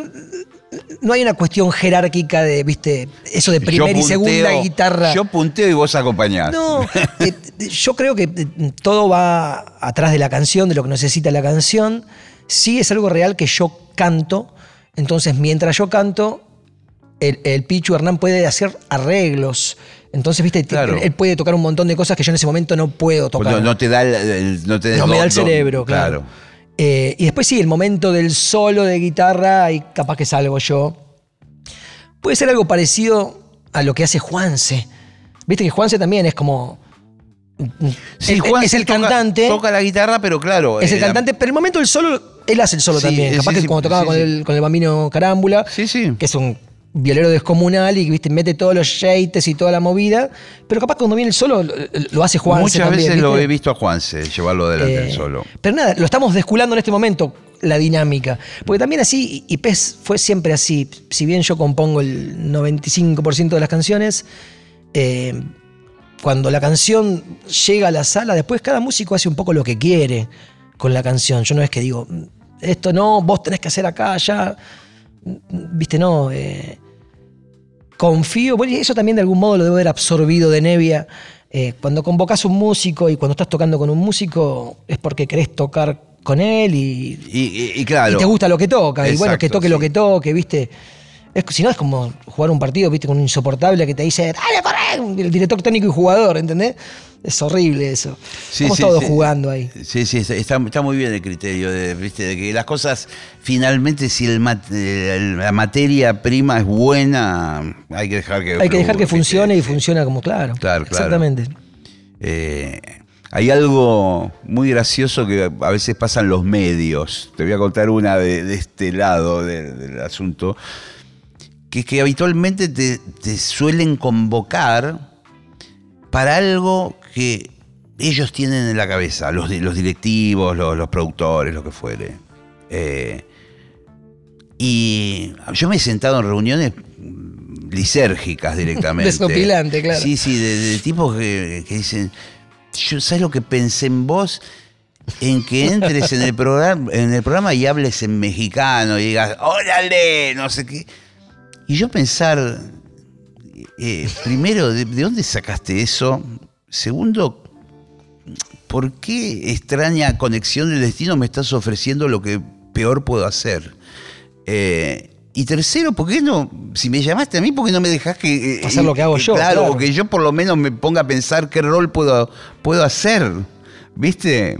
no hay una cuestión jerárquica de, viste, eso de primera y segunda guitarra. Yo punteo y vos acompañás. No, eh, yo creo que eh, todo va atrás de la canción, de lo que necesita la canción. Sí es algo real que yo canto, entonces mientras yo canto, el, Pichu Hernán puede hacer arreglos. Entonces, viste, él, puede tocar un montón de cosas que yo en ese momento no puedo tocar. No, te da el, no, te me da el cerebro, claro. Eh, y después sí, el momento del solo de guitarra, y capaz que salgo yo. Puede ser algo parecido a lo que hace Juanse. Viste que Juanse también es como. Sí, es el cantante. Toca la guitarra, pero claro. Es el eh, cantante, pero el momento del solo, él hace el solo también. Capaz que cuando tocaba con, el, con el bambino Carámbula, sí, sí. que es un violero descomunal y ¿viste? mete todos los yates y toda la movida, pero capaz cuando viene el solo lo hace Juanse Muchas veces lo he visto a Juanse llevarlo adelante el eh, solo. Pero nada, lo estamos desculando en este momento, la dinámica. Porque también así, y PES fue siempre así, si bien yo compongo el 95% de las canciones, eh, cuando la canción llega a la sala, después cada músico hace un poco lo que quiere con la canción. Yo no es que digo, esto no, vos tenés que hacer acá, allá viste, no, eh, confío, bueno, y eso también de algún modo lo debo haber absorbido de Nevia. Eh, cuando convocas un músico y cuando estás tocando con un músico es porque querés tocar con él y, claro. y te gusta lo que toca. y bueno, que toque lo que toque, ¿viste? Es, si no, es como jugar un partido, ¿viste? Con un insoportable que te dice, dale, corre, el director técnico y jugador, ¿entendés? Es horrible eso. Estamos todos jugando ahí. Sí, sí, está, muy bien el criterio de, ¿viste? de que las cosas, finalmente, si el, la materia prima es buena, hay que dejar que. Hay que dejar que funcione y funciona como claro. Claro, Exactamente. Eh, hay algo muy gracioso que a veces pasan los medios. Te voy a contar una de, este lado del asunto. Que que habitualmente te, te suelen convocar para algo que ellos tienen en la cabeza, los, los directivos, los, productores, lo que fuere. Eh, y yo me he sentado en reuniones lisérgicas directamente. Desopilante, claro. Sí, sí, de, tipos que, dicen, yo, ¿sabes lo que pensé en vos? En que entres en el programa, en el programa y hables en mexicano y digas, órale, no sé qué. Y yo pensar, eh, primero, ¿de, dónde sacaste eso? Segundo, ¿por qué extraña conexión del destino me estás ofreciendo lo que peor puedo hacer? Eh, y tercero, ¿por qué no? Si me llamaste a mí, ¿por qué no me dejas que. Eh, hacer lo que hago yo. Claro, que yo por lo menos me ponga a pensar qué rol puedo, puedo hacer. ¿Viste?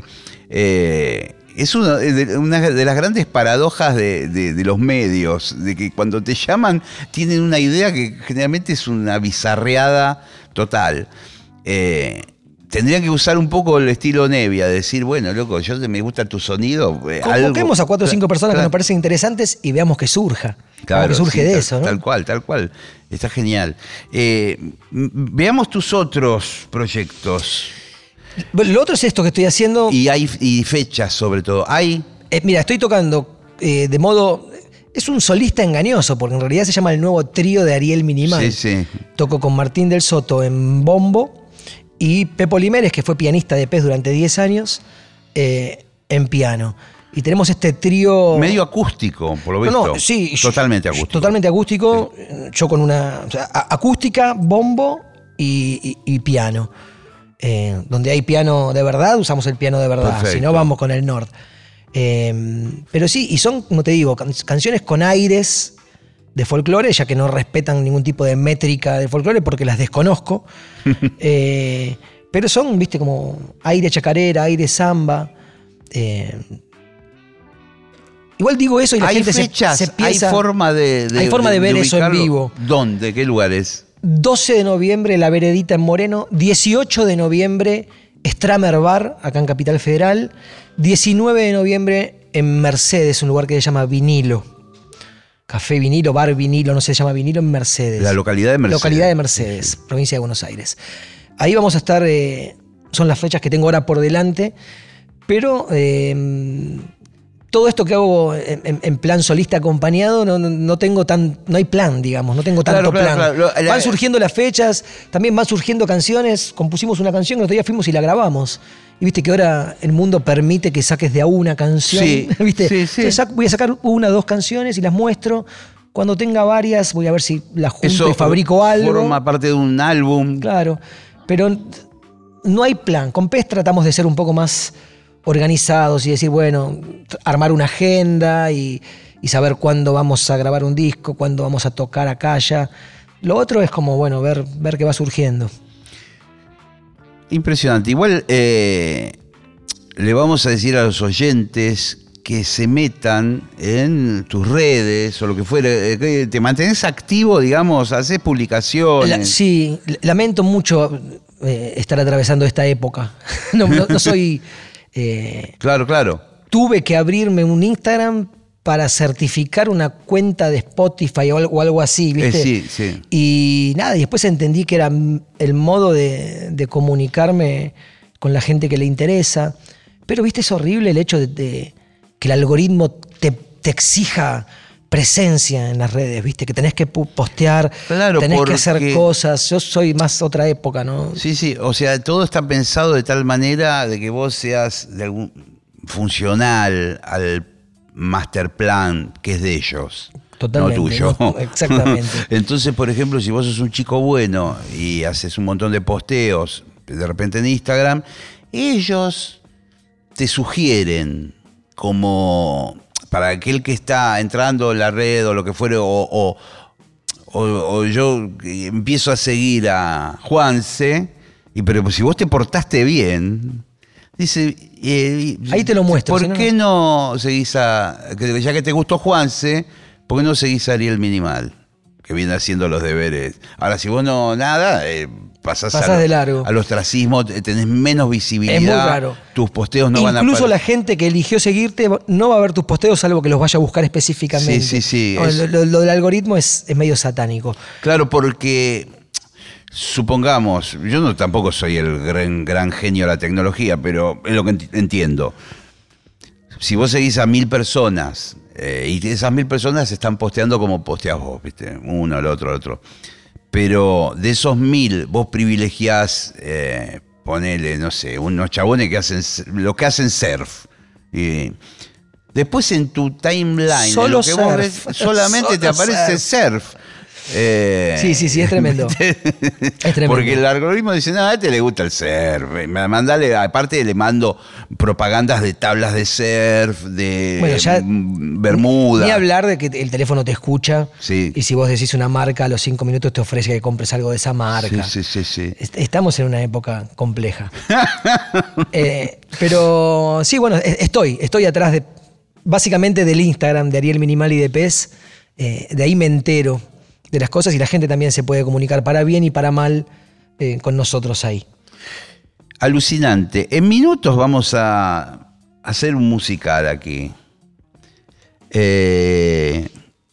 Es una de, las grandes paradojas de, los medios, de que cuando te llaman tienen una idea que generalmente es una bizarreada total. Eh, tendrían que usar un poco el estilo Nevia, decir, bueno, loco, yo me gusta tu sonido. Eh, Convoquemos a cuatro o cinco personas que nos parecen interesantes y veamos que surja. Claro, que surge de eso, ¿no? Tal cual, tal cual. Está genial. Eh, veamos tus otros proyectos. Lo otro es esto que estoy haciendo. Y hay fechas, sobre todo. Hay. Eh, mira, estoy tocando de modo. Es un solista engañoso, porque en realidad se llama el nuevo trío de Ariel Minimal. Sí, sí. Toco con Martín del Soto en bombo y Pepo Limeres, que fue pianista de Pez durante 10 años, eh, en piano. Y tenemos este trío. Medio acústico, por lo visto. No, sí. Totalmente acústico. Totalmente acústico. Yo con una. acústica, bombo y, piano. Eh, donde hay piano de verdad, usamos el piano de verdad. Si no, vamos con el Nord. Eh, pero sí, y son, como te digo, canciones con aires de folclore, ya que no respetan ningún tipo de métrica de folclore porque las desconozco. Eh, pero son, viste, como aire chacarera, aire samba. Eh, igual digo eso y la gente se, Hay forma de, Hay forma de, ver eso en vivo. ¿Dónde? ¿Qué lugares? 12 de noviembre, La Veredita en Moreno. 18 de noviembre, Stramer Bar, acá en Capital Federal. 19 de noviembre, en Mercedes, un lugar que se llama Vinilo. Café Vinilo, Bar Vinilo, no se llama Vinilo, en Mercedes. La localidad de Mercedes. Localidad de Mercedes, provincia de Buenos Aires. Ahí vamos a estar, eh, son las fechas que tengo ahora por delante, pero eh, todo esto que hago en, plan solista acompañado, no, tengo tan, no hay plan, digamos, no tengo tanto plan. van surgiendo las fechas, también van surgiendo canciones. Compusimos una canción que otro día fuimos y la grabamos. Y viste que ahora el mundo permite que saques de a una canción. Sí, ¿viste? voy a sacar una o dos canciones y las muestro. Cuando tenga varias, voy a ver si las junto y fabrico algo. Forma parte de un álbum. Claro. Pero no hay plan. Con PES tratamos de ser un poco más organizados y decir, bueno, armar una agenda y, saber cuándo vamos a grabar un disco, cuándo vamos a tocar acá, allá. Lo otro es como, bueno, ver, ver qué va surgiendo. Impresionante. Igual eh, le vamos a decir a los oyentes que se metan en tus redes o lo que fuera, eh, te mantenés activo, digamos, haces publicaciones. sí, lamento mucho eh, estar atravesando esta época. no, soy... claro, claro. Tuve que abrirme un Instagram para certificar una cuenta de Spotify o algo, así, eh, ¿viste? sí, sí. Y nada, y después entendí que era el modo de, comunicarme con la gente que le interesa. Pero, ¿viste? Es horrible el hecho de, que el algoritmo te, exija presencia en las redes, ¿viste? Que tenés que postear, claro, tenés que hacer cosas. Yo soy más otra época, ¿no? Sí, sí. O sea, todo está pensado de tal manera de que vos seas de algún funcional al master plan que es de ellos. Totalmente, no tuyo. exactamente. Entonces, por ejemplo, si vos sos un chico bueno y haces un montón de posteos de repente en Instagram, ellos te sugieren como para aquel que está entrando en la red o lo que fuere, o, o, yo empiezo a seguir a Juanse, y pero si vos te portaste bien, dice, eh, Ahí te lo muestro. ¿Por qué no, seguís a. Ya que te gustó Juanse, ¿por qué no seguís a Ariel Minimal? Que viene haciendo los deberes. Ahora, si vos no nada, eh, pasás, a, de largo. al ostracismo, tenés menos visibilidad. Es muy raro. Tus posteos no van a Incluso la gente que eligió seguirte no va a ver tus posteos salvo que los vaya a buscar específicamente. Sí, sí, sí. lo, del algoritmo es, es medio satánico. Claro, porque supongamos, yo no tampoco soy el gran, gran genio de la tecnología, pero es lo que entiendo. Si vos seguís a mil personas eh, y esas mil personas están posteando como posteas vos, ¿viste? Uno, el otro, el otro. Pero de esos mil, vos privilegiás, eh, ponele, no sé, unos chabones que hacen lo que hacen surf. Y después en tu timeline, Solo lo que vos ves, solamente te aparece surf. Eh, sí, sí, sí, es tremendo. es tremendo. Porque el algoritmo dice, no, a este le gusta el surf. Mandale, aparte le mando propagandas de tablas de surf, de bueno, ya, Bermuda. Ni hablar de que el teléfono te escucha. Sí. Y si vos decís una marca, a los cinco minutos te ofrece que compres algo de esa marca. Sí, sí, sí. Estamos en una época compleja. Eh, pero sí, bueno, estoy, estoy atrás de básicamente del Instagram de Ariel Minimal y de Pez. Eh, de ahí me entero de las cosas y la gente también se puede comunicar para bien y para mal eh, con nosotros ahí. Alucinante. En minutos vamos a hacer un musical aquí. Eh,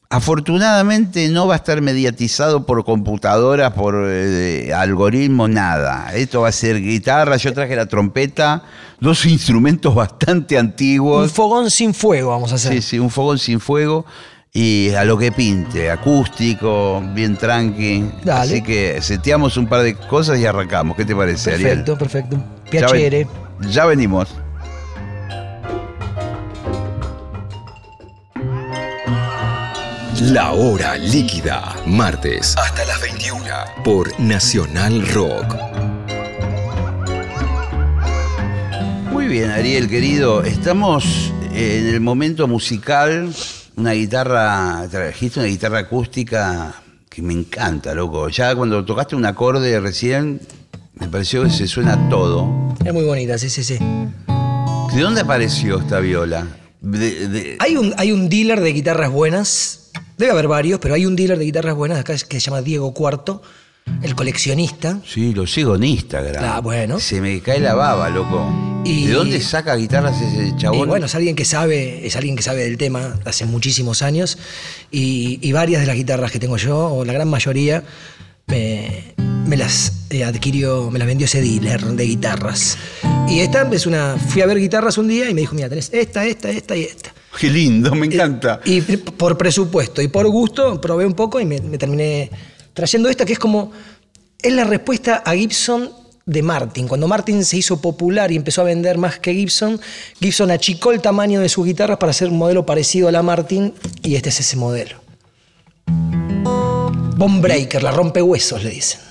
afortunadamente no va a estar mediatizado por computadoras, por eh, algoritmos, nada. Esto va a ser guitarra, yo traje la trompeta, dos instrumentos bastante antiguos. Un fogón sin fuego vamos a hacer. Sí, sí, un fogón sin fuego y a lo que pinte, acústico, bien tranqui. Así que seteamos un par de cosas y arrancamos. ¿Qué te parece, perfecto, Perfecto, perfecto. Piacere. Ya, venimos. La hora líquida, martes hasta las 21 por Nacional Rock. Muy bien, Ariel, querido. Estamos en el momento musical una guitarra, trajiste una guitarra acústica que me encanta, loco. Ya cuando tocaste un acorde recién, me pareció que se suena todo. Es muy bonita, sí, sí, sí. ¿De dónde apareció esta viola? Hay, un, hay un dealer de guitarras buenas, debe haber varios, pero hay un dealer de guitarras buenas acá que se llama Diego Cuarto, el coleccionista. Sí, lo sigo en Instagram. Ah, bueno. Se me cae la baba, loco. ¿De dónde saca guitarras ese chabón? bueno, es alguien que sabe, es alguien que sabe del tema hace muchísimos años. Y, varias de las guitarras que tengo yo, o la gran mayoría, me, las eh, adquirió, me las vendió ese dealer de guitarras. Y esta es una. Fui a ver guitarras un día y me dijo, mira, tenés esta, esta, esta y esta. Qué lindo, me encanta. Y, por presupuesto y por gusto probé un poco y me terminé trayendo esta que es como, es la respuesta a Gibson de Martin. Cuando Martin se hizo popular y empezó a vender más que Gibson, Gibson achicó el tamaño de sus guitarras para hacer un modelo parecido a la Martin y este es ese modelo. Bomb Breaker, la rompehuesos le dicen.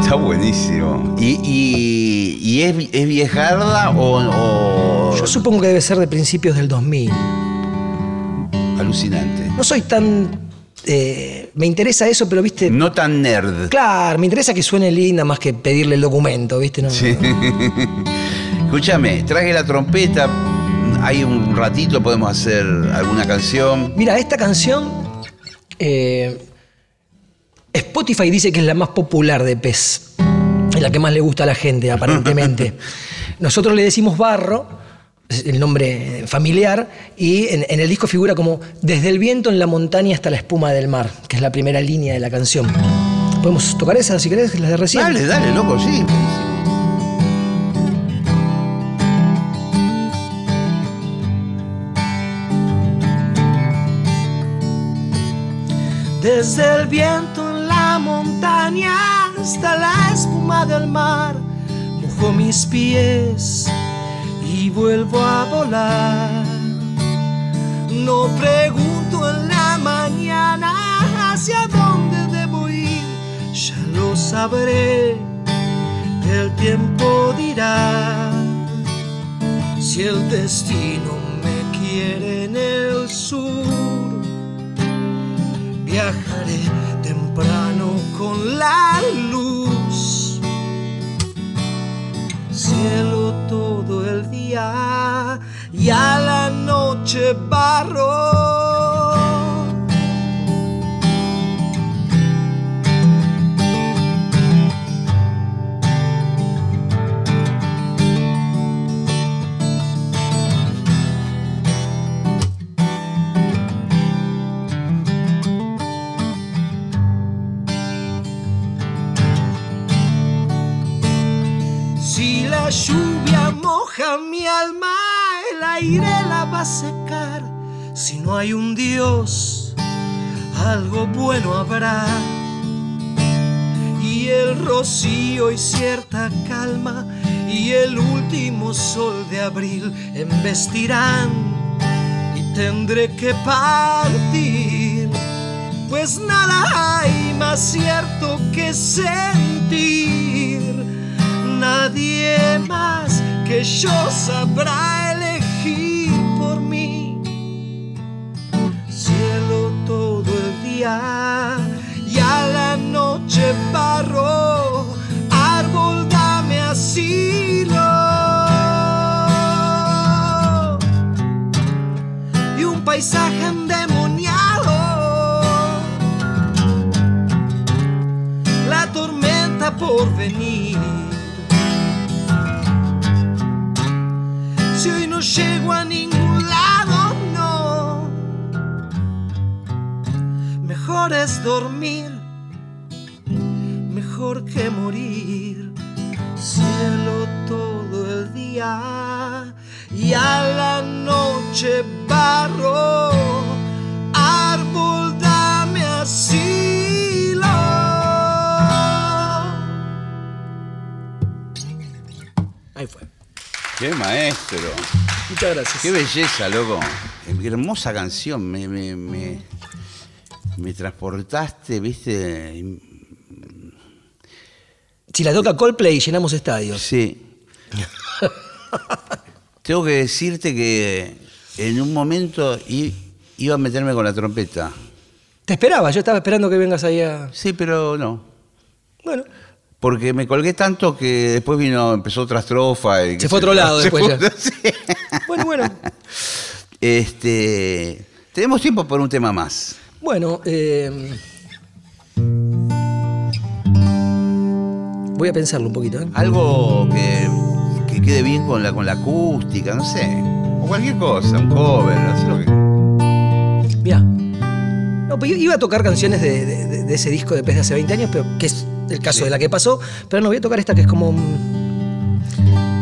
Está buenísimo. ¿Y, es, viejarda o, Yo supongo que debe ser de principios del 2000. Alucinante. No soy tan eh, me interesa eso, pero viste. No tan nerd. Claro, me interesa que suene linda más que pedirle el documento, ¿viste? Escúchame, traje la trompeta. Hay un ratito, podemos hacer alguna canción. Mira, esta canción. Eh, Spotify dice que es la más popular de Pez. Es la que más le gusta a la gente, aparentemente. Nosotros le decimos barro el nombre familiar, y en, el disco figura como Desde el viento en la montaña hasta la espuma del mar, que es la primera línea de la canción. ¿Podemos tocar esa si querés, la de recién? Dale, dale, loco, sí. Desde el viento en la montaña hasta la espuma del mar, mojo mis pies y vuelvo a volar. No pregunto en la mañana hacia dónde debo ir, ya lo sabré, el tiempo dirá si el destino me quiere en el sur. Viajaré temprano con la luz cielo todo el día y a la noche barro. lluvia mi alma, el aire la va a secar. Si no hay un Dios, algo bueno habrá. Y el rocío y cierta calma y el último sol de abril embestirán y tendré que partir, pues nada hay más cierto que sentir. Nadie más que yo sabrá elegir por mí. Cielo todo el día llego a ningún lado, no. Mejor es dormir, mejor que morir. Cielo todo el día y a la noche barro. Qué maestro. Muchas gracias. Qué belleza, loco. Qué hermosa canción. Me, me, me, me transportaste, viste. Si la toca Coldplay, llenamos estadios. Sí. Tengo que decirte que en un momento iba a meterme con la trompeta. Te esperaba, yo estaba esperando que vengas ahí a. Sí, pero no. Bueno, Porque me colgué tanto que después vino, empezó otra estrofa. y Se fue a otro lado después fue- ya. sí. bueno, bueno. Este, tenemos tiempo por un tema más. Bueno, eh, voy a pensarlo un poquito. ¿eh? Algo que, que quede bien con la, con la acústica, no sé. O cualquier cosa, un cover, no sé lo que. Mirá. No, pues yo iba a tocar canciones de, de- de- de ese disco de Pez de hace 20 años, pero que es el caso de la que pasó. Pero no, voy a tocar esta que es como un,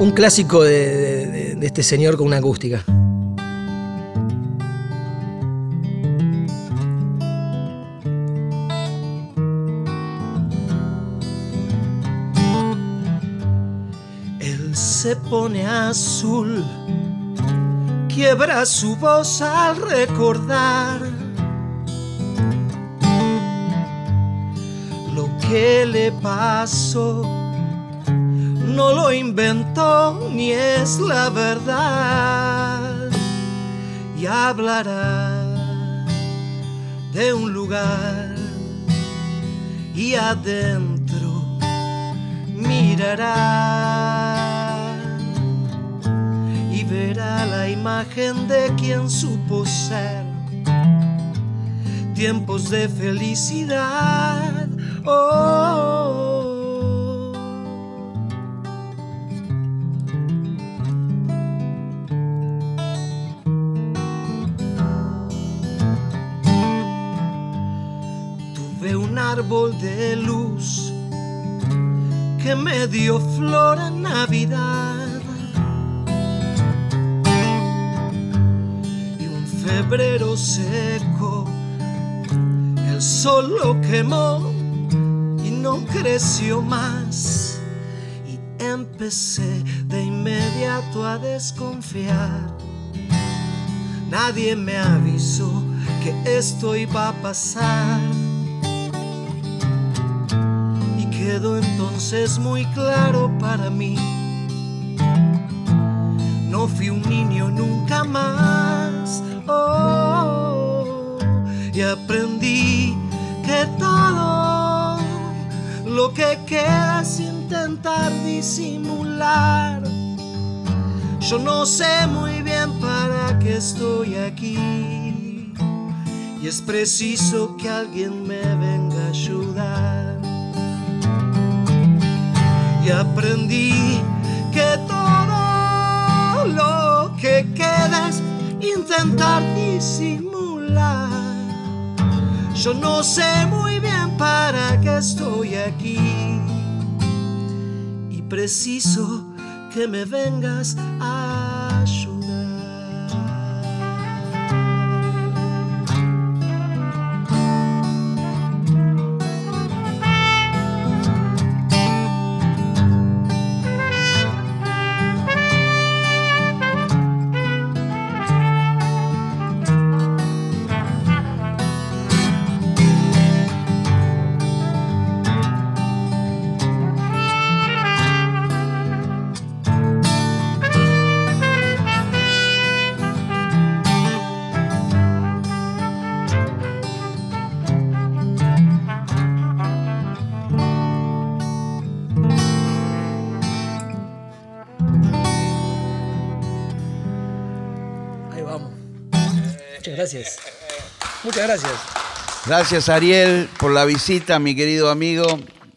un clásico de, de- de- de este señor con una acústica. Él se pone azul, quiebra su voz al recordar que le pasó. No lo inventó ni es la verdad y hablará de un lugar y adentro mirará y verá la imagen de quien supo ser tiempos de felicidad. Oh. Tuve un árbol de luz que me dio flor en Navidad. Y un febrero seco, el sol lo quemó no creció más. Y empecé de inmediato a desconfiar. Nadie me avisó que esto iba a pasar. Y quedó entonces muy claro para mí. No fui un niño nunca más. Oh, y aprendí que todo lo que queda intentar disimular. Yo no sé muy bien para qué estoy aquí. Y es preciso que alguien me venga a ayudar. Y aprendí que todo lo que queda intentar disimular. Yo no sé muy bien para qué estoy aquí. Y preciso que me vengas a Muchas gracias. Gracias, Ariel, por la visita, mi querido amigo.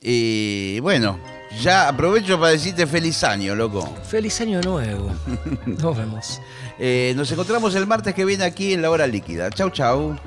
Y bueno, ya aprovecho para decirte feliz año, loco. Feliz año nuevo. Nos vemos. Eh, nos encontramos el martes que viene aquí en la hora líquida. Chau, chau.